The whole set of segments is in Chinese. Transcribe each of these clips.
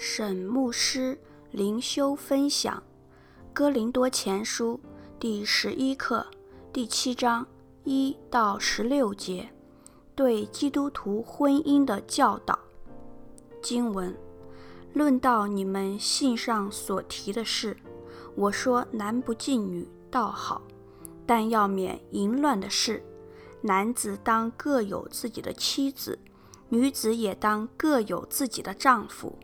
沈牧师灵修分享《哥林多前书》第十一课第七章一到十六节，对基督徒婚姻的教导。经文论到你们信上所提的事，我说男不近女倒好，但要免淫乱的事。男子当各有自己的妻子，女子也当各有自己的丈夫。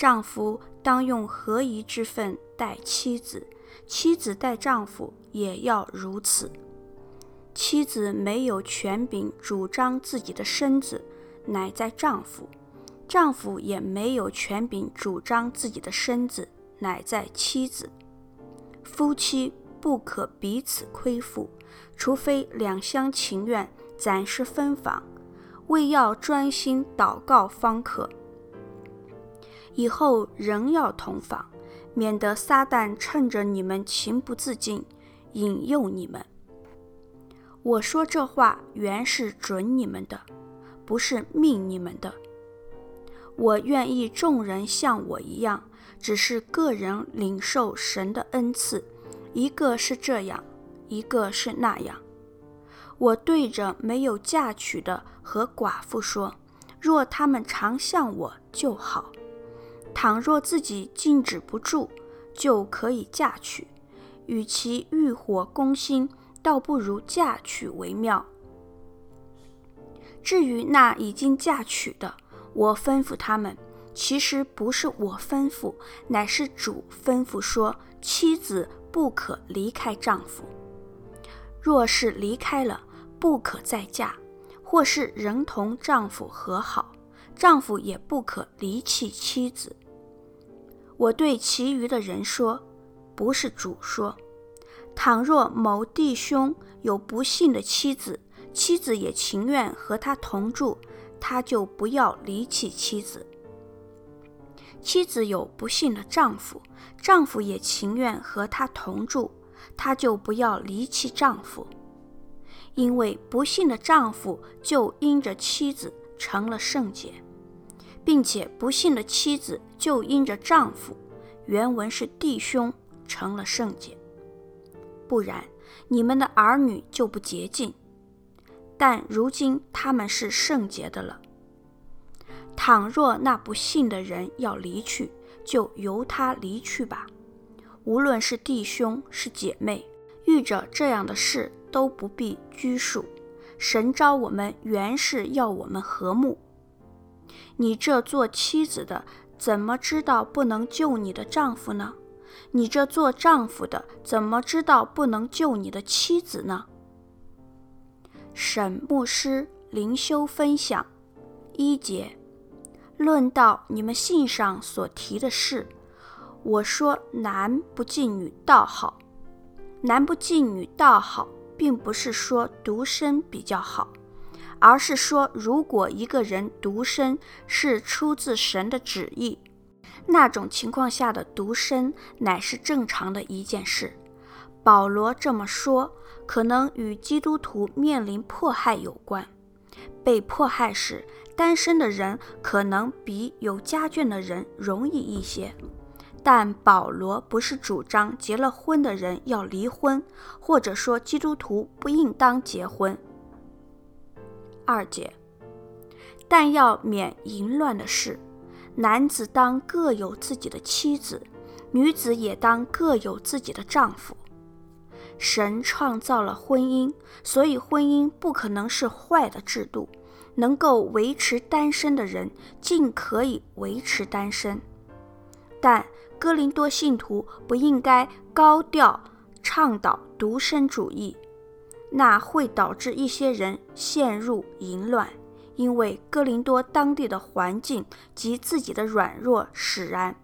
丈夫当用合宜之分待妻子，妻子待丈夫也要如此。妻子没有权柄主张自己的身子，乃在丈夫；丈夫也没有权柄主张自己的身子，乃在妻子。夫妻不可彼此亏负。除非两厢情愿，暂时分房，为要专心祷告方可。以后仍要同房，免得撒旦趁着你们情不自禁，引诱你们。我说这话原是准你们的，不是命你们的。我愿意众人像我一样，只是个人领受神的恩赐，一个是这样。一个是那样，我对着没有嫁娶的和寡妇说：若他们常像我就好；倘若自己禁止不住，就可以嫁娶。与其欲火攻心，倒不如嫁娶为妙。至于那已经嫁娶的，我吩咐他们，其实不是我吩咐，乃是主吩咐说：妻子不可离开丈夫。若是离开了，不可再嫁；或是仍同丈夫和好，丈夫也不可离弃妻子。我对其余的人说，不是主说：倘若某弟兄有不幸的妻子，妻子也情愿和他同住，他就不要离弃妻子；妻子有不幸的丈夫，丈夫也情愿和他同住。他就不要离弃丈夫，因为不幸的丈夫就因着妻子成了圣洁，并且不幸的妻子就因着丈夫，原文是弟兄成了圣洁。不然，你们的儿女就不洁净，但如今他们是圣洁的了。倘若那不信的人要离去，就由他离去吧。无论是弟兄是姐妹，遇着这样的事都不必拘束。神召我们原是要我们和睦。你这做妻子的，怎么知道不能救你的丈夫呢？你这做丈夫的，怎么知道不能救你的妻子呢？沈牧师灵修分享一节，论到你们信上所提的事。我说男不近女倒好，男不近女倒好，并不是说独身比较好，而是说如果一个人独身是出自神的旨意，那种情况下的独身乃是正常的一件事。保罗这么说，可能与基督徒面临迫害有关。被迫害时，单身的人可能比有家眷的人容易一些。但保罗不是主张结了婚的人要离婚，或者说基督徒不应当结婚。二节，但要免淫乱的事，男子当各有自己的妻子，女子也当各有自己的丈夫。神创造了婚姻，所以婚姻不可能是坏的制度。能够维持单身的人，尽可以维持单身。但哥林多信徒不应该高调倡导独身主义，那会导致一些人陷入淫乱，因为哥林多当地的环境及自己的软弱使然。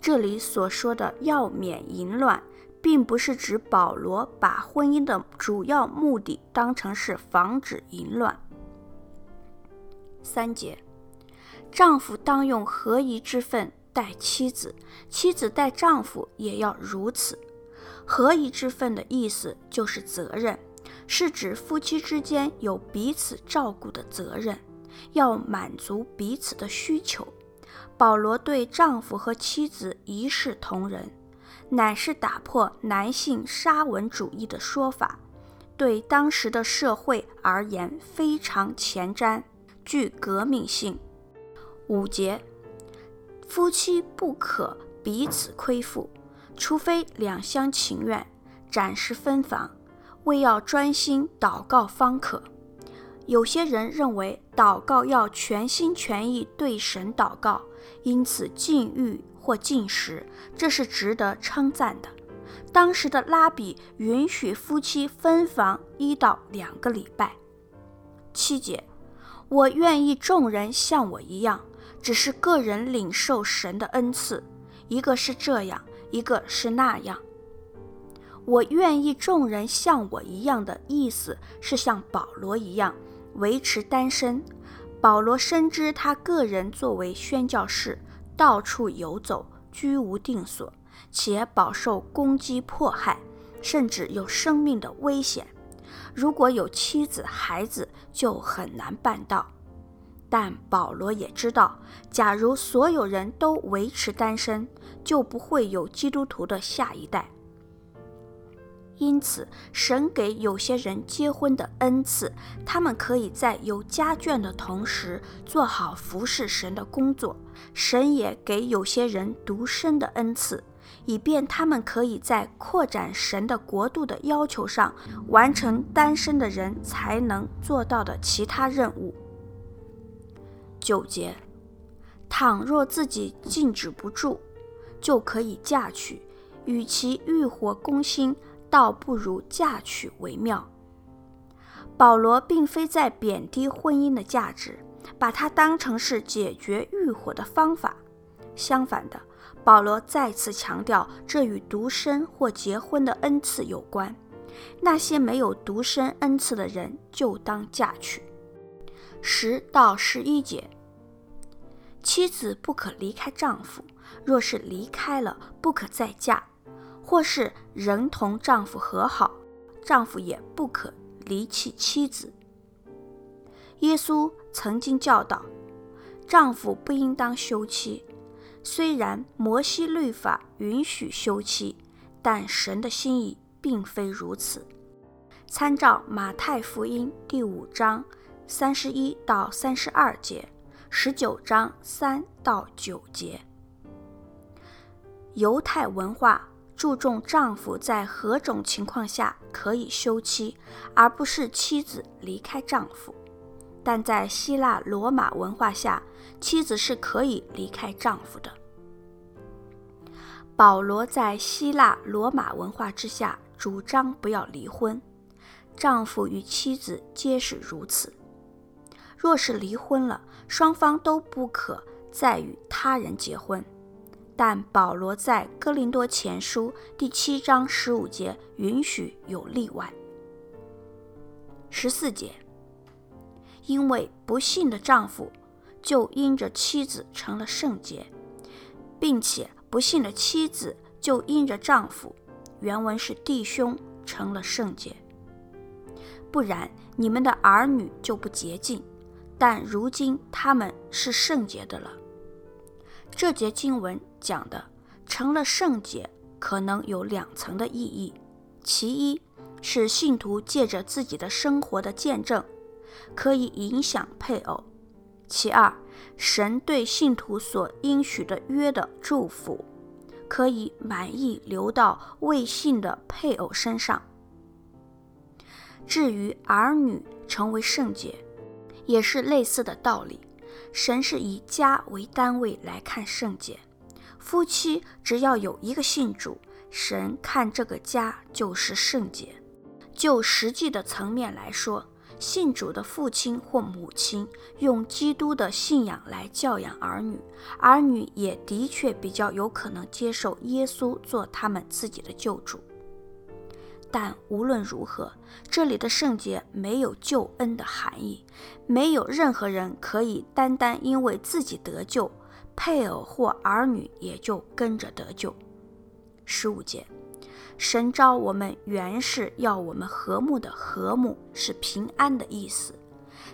这里所说的要免淫乱，并不是指保罗把婚姻的主要目的当成是防止淫乱。三节，丈夫当用合宜之分。待妻子，妻子待丈夫也要如此。合宜之分的意思就是责任，是指夫妻之间有彼此照顾的责任，要满足彼此的需求。保罗对丈夫和妻子一视同仁，乃是打破男性沙文主义的说法，对当时的社会而言非常前瞻，具革命性。五节，夫妻不可彼此亏负，除非两厢情愿，暂时分房，为要专心祷告方可。有些人认为祷告要全心全意对神祷告，因此禁欲或禁食，这是值得称赞的。当时的拉比允许夫妻分房一到两个礼拜。七节，我愿意众人像我一样，只是个人领受神的恩赐，一个是这样，一个是那样。我愿意众人像我一样的意思是像保罗一样。维持单身，保罗深知他个人作为宣教士，到处游走，居无定所，且饱受攻击迫害，甚至有生命的危险。如果有妻子孩子，就很难办到。但保罗也知道，假如所有人都维持单身，就不会有基督徒的下一代。因此，神给有些人结婚的恩赐，他们可以在有家眷的同时做好服侍神的工作。神也给有些人独身的恩赐，以便他们可以在扩展神的国度的要求上，完成单身的人才能做到的其他任务。九节，倘若自己禁止不住，就可以嫁娶，与其欲火攻心。倒不如嫁娶为妙。保罗并非在贬低婚姻的价值，把它当成是解决欲火的方法。相反的，保罗再次强调，这与独身或结婚的恩赐有关。那些没有独身恩赐的人，就当嫁娶。十到十一节，妻子不可离开丈夫，若是离开了，不可再嫁。或是仍同丈夫和好，丈夫也不可离弃妻子。耶稣曾经教导，丈夫不应当休妻。虽然摩西律法允许休妻，但神的心意并非如此。参照马太福音第五章三十一到三十二节，十九章三到九节。犹太文化。注重丈夫在何种情况下可以休妻，而不是妻子离开丈夫。但在希腊罗马文化下，妻子是可以离开丈夫的。保罗在希腊罗马文化之下主张不要离婚，丈夫与妻子皆是如此。若是离婚了，双方都不可再与他人结婚。但保罗在哥林多前书第七章十五节允许有例外。十四节，因为不幸的丈夫就因着妻子成了圣洁，并且不幸的妻子就因着丈夫，原文是弟兄成了圣洁。不然，你们的儿女就不洁净，但如今他们是圣洁的了。这节经文讲的成了圣洁，可能有两层的意义：其一是信徒借着自己的生活的见证，可以影响配偶；其二，神对信徒所应许的约的祝福，可以满意流到未信的配偶身上。至于儿女成为圣洁，也是类似的道理。神是以家为单位来看圣洁，夫妻只要有一个信主，神看这个家就是圣洁。就实际的层面来说，信主的父亲或母亲用基督的信仰来教养儿女，儿女也的确比较有可能接受耶稣做他们自己的救主。但无论如何，这里的圣洁没有救恩的含义，没有任何人可以单单因为自己得救，配偶或儿女也就跟着得救。十五节，神召我们原是要我们和睦的，和睦是平安的意思，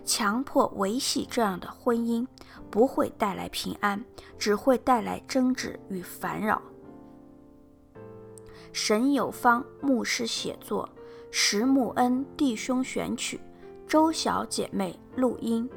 强迫维系这样的婚姻，不会带来平安，只会带来争执与烦扰。沈有芳牧师写作，石木恩弟兄选曲，周小姐妹录音。